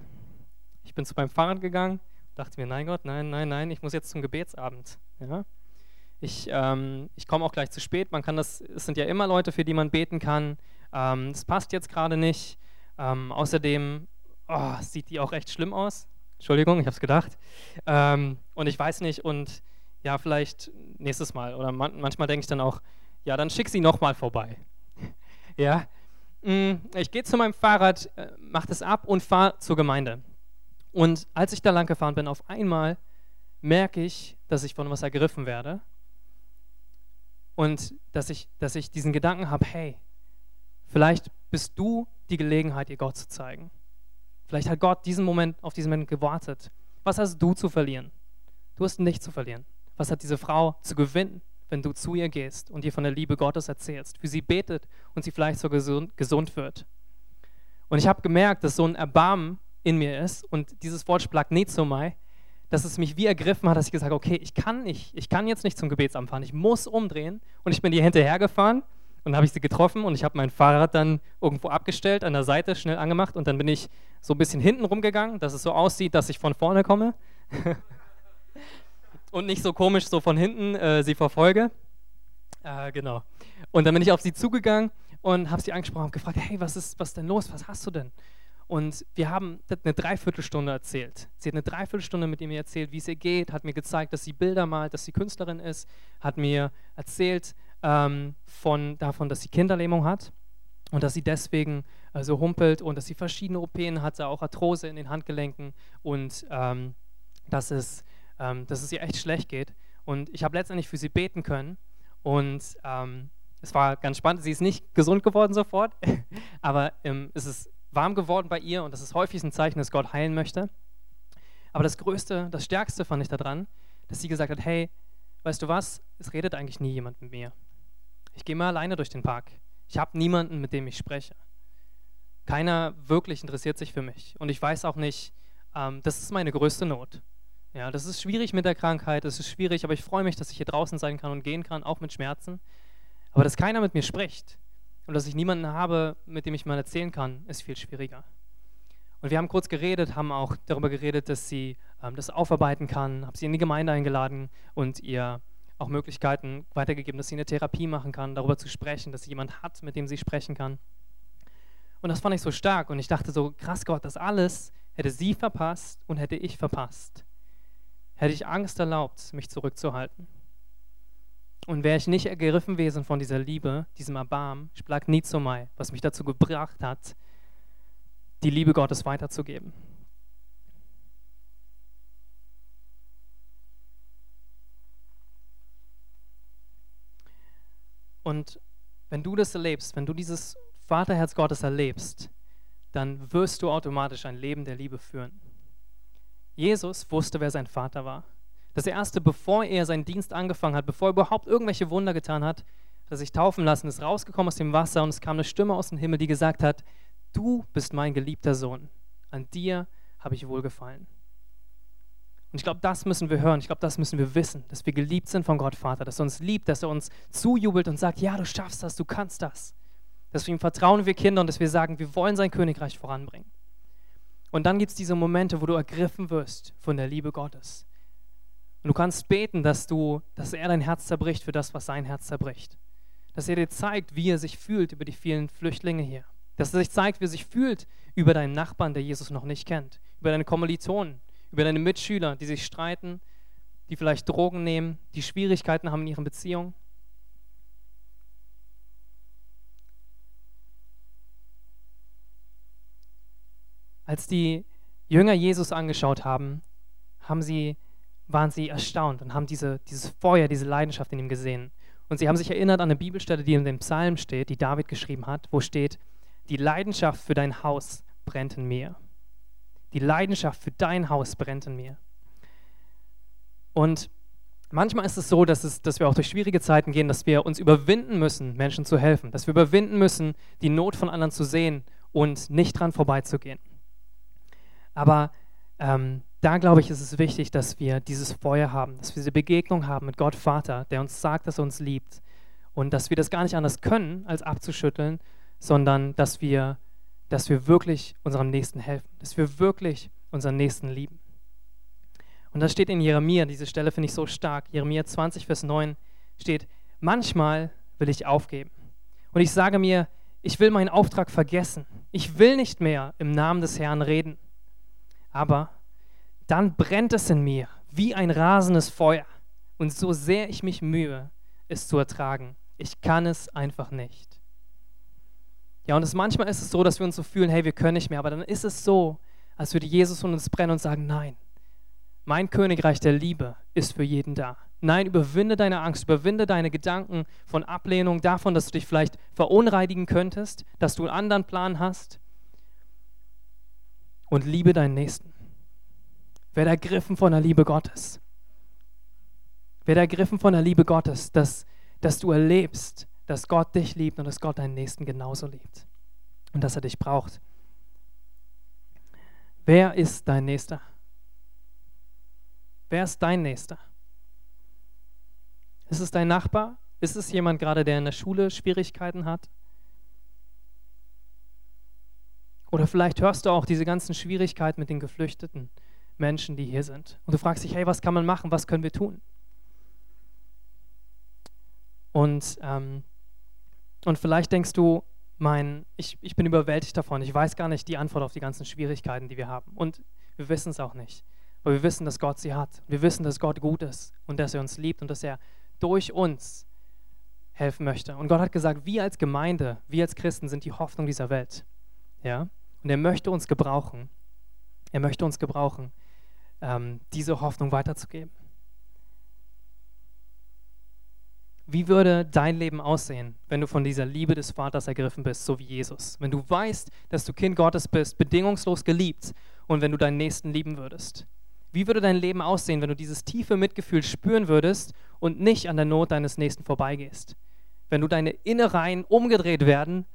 Ich bin zu meinem Fahrrad gegangen, dachte mir, nein Gott, nein, nein, nein, ich muss jetzt zum Gebetsabend. Ja? Ich, ähm, ich komme auch gleich zu spät. Man kann das, es sind ja immer Leute, für die man beten kann. Ähm, das passt jetzt gerade nicht. Ähm, außerdem oh, sieht die auch echt schlimm aus. Entschuldigung, ich habe es gedacht. Ähm, und ich weiß nicht, und ja, vielleicht nächstes Mal. Oder man, manchmal denke ich dann auch, ja, dann schick sie nochmal vorbei. ja, mm, ich gehe zu meinem Fahrrad, äh, mache das ab und fahre zur Gemeinde. Und als ich da lang gefahren bin, auf einmal merke ich, dass ich von was ergriffen werde und dass ich, dass ich diesen Gedanken habe, hey, vielleicht bist du die Gelegenheit, ihr Gott zu zeigen. Vielleicht hat Gott diesen Moment, auf diesen Moment gewartet. Was hast du zu verlieren? Du hast nichts zu verlieren. Was hat diese Frau zu gewinnen? Wenn du zu ihr gehst und ihr von der Liebe Gottes erzählst, für sie betet und sie vielleicht so gesund, gesund wird. Und ich habe gemerkt, dass so ein Erbarmen in mir ist und dieses Wort Splagnezomai, dass es mich wie ergriffen hat, dass ich gesagt habe, okay, ich kann nicht, ich kann jetzt nicht zum Gebetsamt fahren, ich muss umdrehen und ich bin ihr hinterhergefahren und habe ich sie getroffen und ich habe mein Fahrrad dann irgendwo abgestellt, an der Seite schnell angemacht und dann bin ich so ein bisschen hinten rumgegangen, dass es so aussieht, dass ich von vorne komme. und nicht so komisch so von hinten äh, sie verfolge. Äh, genau. Und dann bin ich auf sie zugegangen und habe sie angesprochen und gefragt, hey, was ist, was denn los? Was hast du denn? Und wir haben eine Dreiviertelstunde erzählt. Sie hat eine Dreiviertelstunde mit mir erzählt, wie es ihr geht, hat mir gezeigt, dass sie Bilder malt, dass sie Künstlerin ist, hat mir erzählt ähm, von, davon, dass sie Kinderlähmung hat und dass sie deswegen äh, so humpelt und dass sie verschiedene OPen hatte, auch Arthrose in den Handgelenken und ähm, dass, es, ähm, dass es ihr echt schlecht geht. Und ich habe letztendlich für sie beten können und ähm, es war ganz spannend. Sie ist nicht gesund geworden sofort, aber ähm, es ist warm geworden bei ihr und das ist häufig ein Zeichen, dass Gott heilen möchte. Aber das Größte, das Stärkste fand ich daran, dass sie gesagt hat, hey, weißt du was, es redet eigentlich nie jemand mit mir. Ich gehe mal alleine durch den Park. Ich habe niemanden, mit dem ich spreche. Keiner wirklich interessiert sich für mich. Und ich weiß auch nicht, ähm, das ist meine größte Not. Ja, das ist schwierig mit der Krankheit, das ist schwierig, aber ich freue mich, dass ich hier draußen sein kann und gehen kann, auch mit Schmerzen. Aber dass keiner mit mir spricht und dass ich niemanden habe, mit dem ich mal erzählen kann, ist viel schwieriger. Und wir haben kurz geredet, haben auch darüber geredet, dass sie ähm, das aufarbeiten kann, habe sie in die Gemeinde eingeladen und ihr auch Möglichkeiten weitergegeben, dass sie eine Therapie machen kann, darüber zu sprechen, dass sie jemand hat, mit dem sie sprechen kann. Und das fand ich so stark und ich dachte so, krass Gott, das alles hätte sie verpasst und hätte ich verpasst. Hätte ich Angst erlaubt, mich zurückzuhalten. Und wäre ich nicht ergriffen gewesen von dieser Liebe, diesem Erbarmen, splag nie zu Mai, was mich dazu gebracht hat, die Liebe Gottes weiterzugeben. Und wenn du das erlebst, wenn du dieses Vaterherz Gottes erlebst, dann wirst du automatisch ein Leben der Liebe führen. Jesus wusste, wer sein Vater war. Das erste, bevor er seinen Dienst angefangen hat, bevor er überhaupt irgendwelche Wunder getan hat, er sich taufen lassen, ist rausgekommen aus dem Wasser und es kam eine Stimme aus dem Himmel, die gesagt hat, du bist mein geliebter Sohn, an dir habe ich wohlgefallen. Und ich glaube, das müssen wir hören, ich glaube, das müssen wir wissen, dass wir geliebt sind von Gott Vater, dass er uns liebt, dass er uns zujubelt und sagt, ja, du schaffst das, du kannst das. Dass wir ihm vertrauen, wir Kinder, und dass wir sagen, wir wollen sein Königreich voranbringen. Und dann gibt es diese Momente, wo du ergriffen wirst von der Liebe Gottes. Und du kannst beten, dass, du, dass er dein Herz zerbricht für das, was sein Herz zerbricht. Dass er dir zeigt, wie er sich fühlt über die vielen Flüchtlinge hier. Dass er sich zeigt, wie er sich fühlt über deinen Nachbarn, der Jesus noch nicht kennt. Über deine Kommilitonen, über deine Mitschüler, die sich streiten, die vielleicht Drogen nehmen, die Schwierigkeiten haben in ihren Beziehungen. Als die Jünger Jesus angeschaut haben, haben sie waren sie erstaunt und haben diese, dieses Feuer, diese Leidenschaft in ihm gesehen. Und sie haben sich erinnert an eine Bibelstelle, die in dem Psalm steht, die David geschrieben hat, wo steht, die Leidenschaft für dein Haus brennt in mir. Die Leidenschaft für dein Haus brennt in mir. Und manchmal ist es so, dass, es, dass wir auch durch schwierige Zeiten gehen, dass wir uns überwinden müssen, Menschen zu helfen. Dass wir überwinden müssen, die Not von anderen zu sehen und nicht dran vorbeizugehen. Aber ähm, da glaube ich, ist es wichtig, dass wir dieses Feuer haben, dass wir diese Begegnung haben mit Gott Vater, der uns sagt, dass er uns liebt und dass wir das gar nicht anders können, als abzuschütteln, sondern dass wir, dass wir wirklich unserem Nächsten helfen, dass wir wirklich unseren Nächsten lieben. Und das steht in Jeremia, diese Stelle finde ich so stark. Jeremia 20, Vers 9 steht, manchmal will ich aufgeben. Und ich sage mir, ich will meinen Auftrag vergessen. Ich will nicht mehr im Namen des Herrn reden. Aber dann brennt es in mir wie ein rasendes Feuer. Und so sehr ich mich mühe, es zu ertragen, ich kann es einfach nicht. Ja, und es, manchmal ist es so, dass wir uns so fühlen, hey, wir können nicht mehr, aber dann ist es so, als würde Jesus von uns brennen und sagen, nein, mein Königreich der Liebe ist für jeden da. Nein, überwinde deine Angst, überwinde deine Gedanken von Ablehnung, davon, dass du dich vielleicht verunreinigen könntest, dass du einen anderen Plan hast und liebe deinen Nächsten. Werde ergriffen von der Liebe Gottes. Werde ergriffen von der Liebe Gottes, dass, dass du erlebst, dass Gott dich liebt und dass Gott deinen Nächsten genauso liebt. Und dass er dich braucht. Wer ist dein Nächster? Wer ist dein Nächster? Ist es dein Nachbar? Ist es jemand gerade, der in der Schule Schwierigkeiten hat? Oder vielleicht hörst du auch diese ganzen Schwierigkeiten mit den Geflüchteten Menschen, die hier sind. Und du fragst dich, hey, was kann man machen? Was können wir tun? Und, ähm, und vielleicht denkst du, mein, ich, ich bin überwältigt davon. Ich weiß gar nicht die Antwort auf die ganzen Schwierigkeiten, die wir haben. Und wir wissen es auch nicht. Aber wir wissen, dass Gott sie hat. Wir wissen, dass Gott gut ist und dass er uns liebt und dass er durch uns helfen möchte. Und Gott hat gesagt, wir als Gemeinde, wir als Christen sind die Hoffnung dieser Welt. Ja? Und er möchte uns gebrauchen. Er möchte uns gebrauchen, ähm, diese Hoffnung weiterzugeben. Wie würde dein Leben aussehen, wenn du von dieser Liebe des Vaters ergriffen bist, so wie Jesus? Wenn du weißt, dass du Kind Gottes bist, bedingungslos geliebt und wenn du deinen Nächsten lieben würdest? Wie würde dein Leben aussehen, wenn du dieses tiefe Mitgefühl spüren würdest und nicht an der Not deines Nächsten vorbeigehst? Wenn du deine Innereien umgedreht werden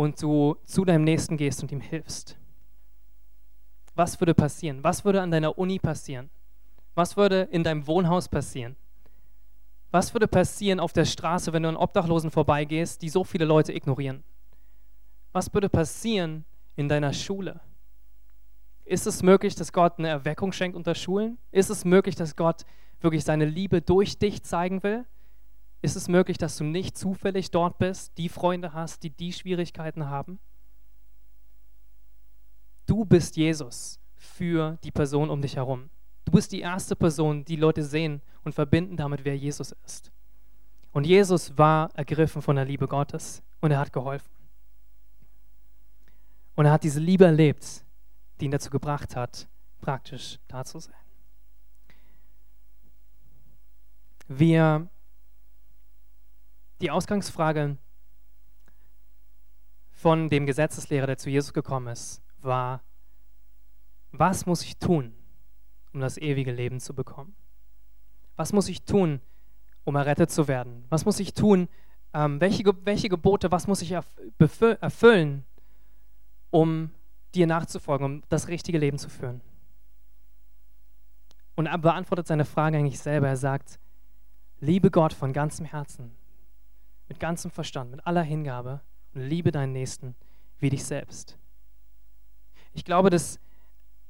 und du zu deinem Nächsten gehst und ihm hilfst? Was würde passieren? Was würde an deiner Uni passieren? Was würde in deinem Wohnhaus passieren? Was würde passieren auf der Straße, wenn du an Obdachlosen vorbeigehst, die so viele Leute ignorieren? Was würde passieren in deiner Schule? Ist es möglich, dass Gott eine Erweckung schenkt unter Schulen? Ist es möglich, dass Gott wirklich seine Liebe durch dich zeigen will? Ist es möglich, dass du nicht zufällig dort bist, die Freunde hast, die die Schwierigkeiten haben? Du bist Jesus für die Person um dich herum. Du bist die erste Person, die Leute sehen und verbinden damit, wer Jesus ist. Und Jesus war ergriffen von der Liebe Gottes und er hat geholfen. Und er hat diese Liebe erlebt, die ihn dazu gebracht hat, praktisch da zu sein. Wir, die Ausgangsfrage von dem Gesetzeslehrer, der zu Jesus gekommen ist, war, was muss ich tun, um das ewige Leben zu bekommen? Was muss ich tun, um errettet zu werden? Was muss ich tun? Ähm, welche, welche Gebote, was muss ich erfüllen, um dir nachzufolgen, um das richtige Leben zu führen? Und er beantwortet seine Frage eigentlich selber. Er sagt, liebe Gott von ganzem Herzen, mit ganzem Verstand, mit aller Hingabe und liebe deinen Nächsten wie dich selbst. Ich glaube, dass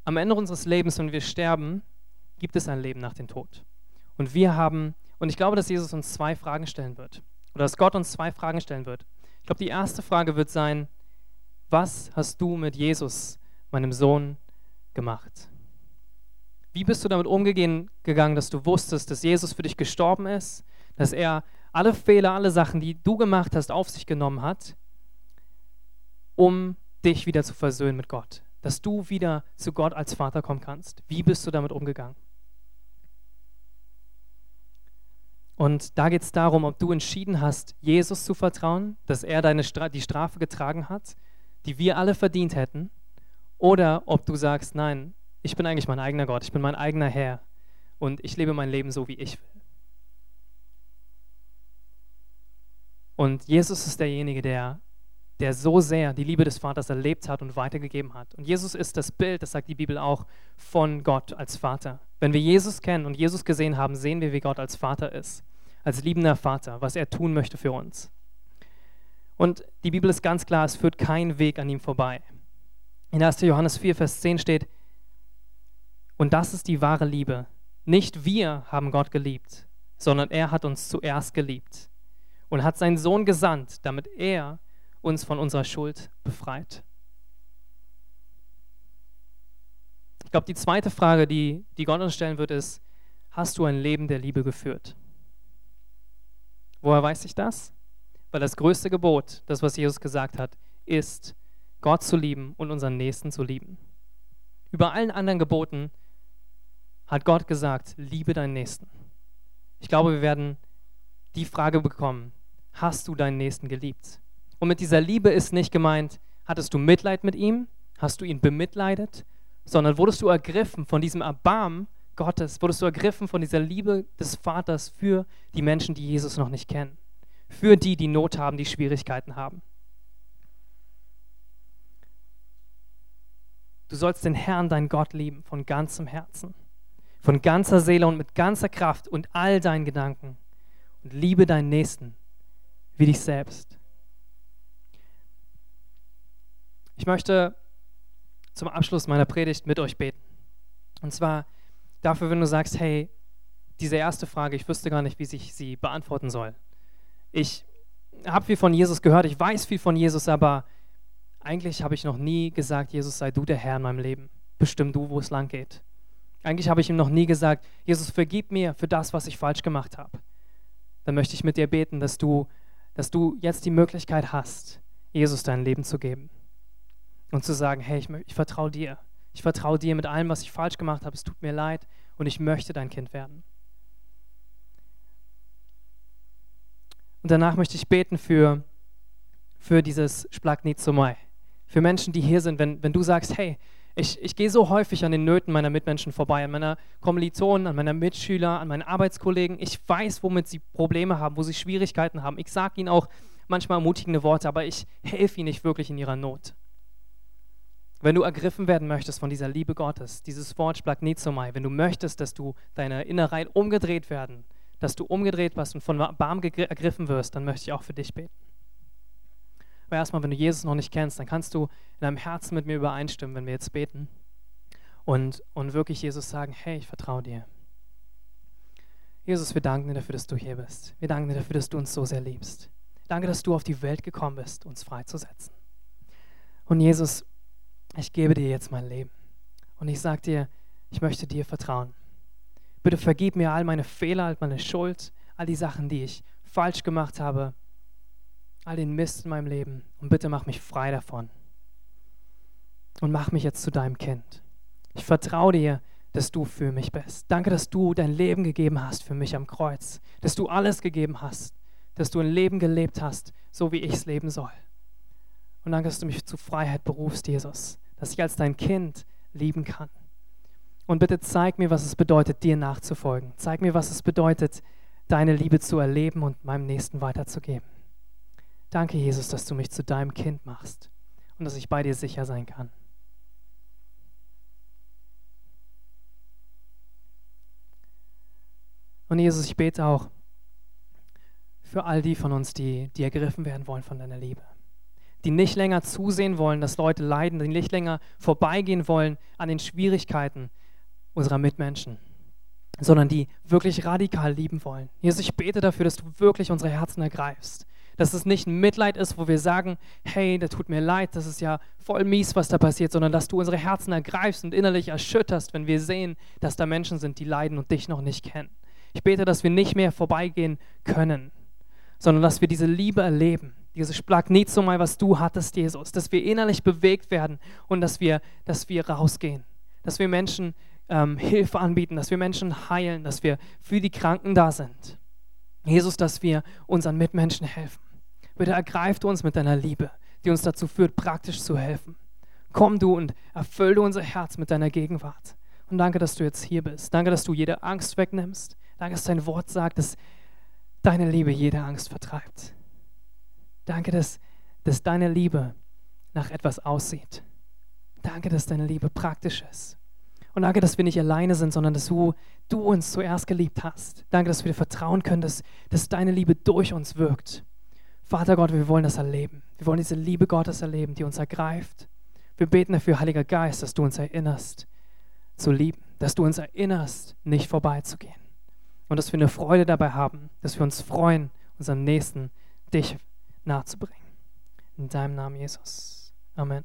am Ende unseres Lebens, wenn wir sterben, gibt es ein Leben nach dem Tod. Und wir haben, und ich glaube, dass Jesus uns zwei Fragen stellen wird. Oder dass Gott uns zwei Fragen stellen wird. Ich glaube, die erste Frage wird sein, was hast du mit Jesus, meinem Sohn, gemacht? Wie bist du damit umgegangen, dass du wusstest, dass Jesus für dich gestorben ist, dass er alle Fehler, alle Sachen, die du gemacht hast, auf sich genommen hat, um dich wieder zu versöhnen mit Gott? dass du wieder zu Gott als Vater kommen kannst. Wie bist du damit umgegangen? Und da geht es darum, ob du entschieden hast, Jesus zu vertrauen, dass er deine Stra die Strafe getragen hat, die wir alle verdient hätten, oder ob du sagst, nein, ich bin eigentlich mein eigener Gott, ich bin mein eigener Herr und ich lebe mein Leben so, wie ich will. Und Jesus ist derjenige, der der so sehr die Liebe des Vaters erlebt hat und weitergegeben hat. Und Jesus ist das Bild, das sagt die Bibel auch, von Gott als Vater. Wenn wir Jesus kennen und Jesus gesehen haben, sehen wir, wie Gott als Vater ist, als liebender Vater, was er tun möchte für uns. Und die Bibel ist ganz klar, es führt kein Weg an ihm vorbei. In 1. Johannes 4, Vers 10 steht, und das ist die wahre Liebe. Nicht wir haben Gott geliebt, sondern er hat uns zuerst geliebt und hat seinen Sohn gesandt, damit er uns von unserer Schuld befreit. Ich glaube, die zweite Frage, die, die Gott uns stellen wird, ist, hast du ein Leben der Liebe geführt? Woher weiß ich das? Weil das größte Gebot, das, was Jesus gesagt hat, ist, Gott zu lieben und unseren Nächsten zu lieben. Über allen anderen Geboten hat Gott gesagt, liebe deinen Nächsten. Ich glaube, wir werden die Frage bekommen, hast du deinen Nächsten geliebt? Und mit dieser Liebe ist nicht gemeint, hattest du Mitleid mit ihm, hast du ihn bemitleidet, sondern wurdest du ergriffen von diesem Erbarmen Gottes, wurdest du ergriffen von dieser Liebe des Vaters für die Menschen, die Jesus noch nicht kennen, für die, die Not haben, die Schwierigkeiten haben. Du sollst den Herrn, dein Gott, lieben von ganzem Herzen, von ganzer Seele und mit ganzer Kraft und all deinen Gedanken. Und liebe deinen Nächsten wie dich selbst. Ich möchte zum Abschluss meiner Predigt mit euch beten. Und zwar dafür, wenn du sagst, hey, diese erste Frage, ich wüsste gar nicht, wie ich sie beantworten soll. Ich, habe viel von Jesus gehört, ich weiß viel von Jesus, aber eigentlich habe ich noch nie gesagt, Jesus sei du der Herr in meinem Leben. Bestimm du, wo es lang geht. Eigentlich habe ich ihm noch nie gesagt, Jesus, vergib mir für das, was ich falsch gemacht habe. Dann möchte ich mit dir beten, dass du, dass du jetzt die Möglichkeit hast, Jesus dein Leben zu geben. Und zu sagen, hey, ich, ich vertraue dir. Ich vertraue dir mit allem, was ich falsch gemacht habe. Es tut mir leid und ich möchte dein Kind werden. Und danach möchte ich beten für, für dieses Splagnizomai. Für Menschen, die hier sind, wenn, wenn du sagst, hey, ich, ich gehe so häufig an den Nöten meiner Mitmenschen vorbei, an meiner Kommilitonen, an meiner Mitschüler, an meinen Arbeitskollegen. Ich weiß, womit sie Probleme haben, wo sie Schwierigkeiten haben. Ich sage ihnen auch manchmal ermutigende Worte, aber ich helfe ihnen nicht wirklich in ihrer Not. Wenn du ergriffen werden möchtest von dieser Liebe Gottes, dieses Wort Splagnizomai, wenn du möchtest, dass du deine Innereien umgedreht werden, dass du umgedreht wirst und von Barm ergriffen wirst, dann möchte ich auch für dich beten. Aber erstmal, wenn du Jesus noch nicht kennst, dann kannst du in deinem Herzen mit mir übereinstimmen, wenn wir jetzt beten und, und wirklich Jesus sagen, hey, ich vertraue dir. Jesus, wir danken dir dafür, dass du hier bist. Wir danken dir dafür, dass du uns so sehr liebst. Danke, dass du auf die Welt gekommen bist, uns freizusetzen. Und Jesus, ich gebe dir jetzt mein Leben. Und ich sage dir, ich möchte dir vertrauen. Bitte vergib mir all meine Fehler, all meine Schuld, all die Sachen, die ich falsch gemacht habe, all den Mist in meinem Leben. Und bitte mach mich frei davon. Und mach mich jetzt zu deinem Kind. Ich vertraue dir, dass du für mich bist. Danke, dass du dein Leben gegeben hast für mich am Kreuz. Dass du alles gegeben hast. Dass du ein Leben gelebt hast, so wie ich es leben soll. Und danke, dass du mich zu Freiheit berufst, Jesus. Dass ich als dein Kind lieben kann. Und bitte zeig mir, was es bedeutet, dir nachzufolgen. Zeig mir, was es bedeutet, deine Liebe zu erleben und meinem Nächsten weiterzugeben. Danke, Jesus, dass du mich zu deinem Kind machst und dass ich bei dir sicher sein kann. Und Jesus, ich bete auch für all die von uns, die, die ergriffen werden wollen von deiner Liebe. Die nicht länger zusehen wollen, dass Leute leiden, die nicht länger vorbeigehen wollen an den Schwierigkeiten, unserer Mitmenschen, sondern die wirklich radikal lieben wollen. Jesus, ich bete dafür, dass du wirklich unsere Herzen ergreifst. Dass es nicht ein Mitleid ist, wo wir sagen, hey, das tut mir leid, das ist ja voll mies, was da passiert, sondern dass du unsere Herzen ergreifst und innerlich erschütterst, wenn wir sehen, dass da Menschen sind, die leiden und dich noch nicht kennen. Ich bete, dass wir nicht mehr vorbeigehen können, sondern dass wir diese Liebe erleben, diese Splagnizomai, was du hattest, Jesus, dass wir innerlich bewegt werden und dass wir, dass wir rausgehen, dass wir Menschen ähm, Hilfe anbieten, dass wir Menschen heilen, dass wir für die Kranken da sind. Jesus, dass wir unseren Mitmenschen helfen. Bitte ergreif du uns mit deiner Liebe, die uns dazu führt, praktisch zu helfen. Komm du und erfülle unser Herz mit deiner Gegenwart. Und danke, dass du jetzt hier bist. Danke, dass du jede Angst wegnimmst. Danke, dass dein Wort sagt, dass deine Liebe jede Angst vertreibt. Danke, dass, dass deine Liebe nach etwas aussieht. Danke, dass deine Liebe praktisch ist. Und danke, dass wir nicht alleine sind, sondern dass du, du uns zuerst geliebt hast. Danke, dass wir dir vertrauen können, dass, dass deine Liebe durch uns wirkt. Vater Gott, wir wollen das erleben. Wir wollen diese Liebe Gottes erleben, die uns ergreift. Wir beten dafür, Heiliger Geist, dass du uns erinnerst zu lieben, dass du uns erinnerst, nicht vorbeizugehen. Und dass wir eine Freude dabei haben, dass wir uns freuen, unserem Nächsten dich nahezubringen. In deinem Namen, Jesus. Amen.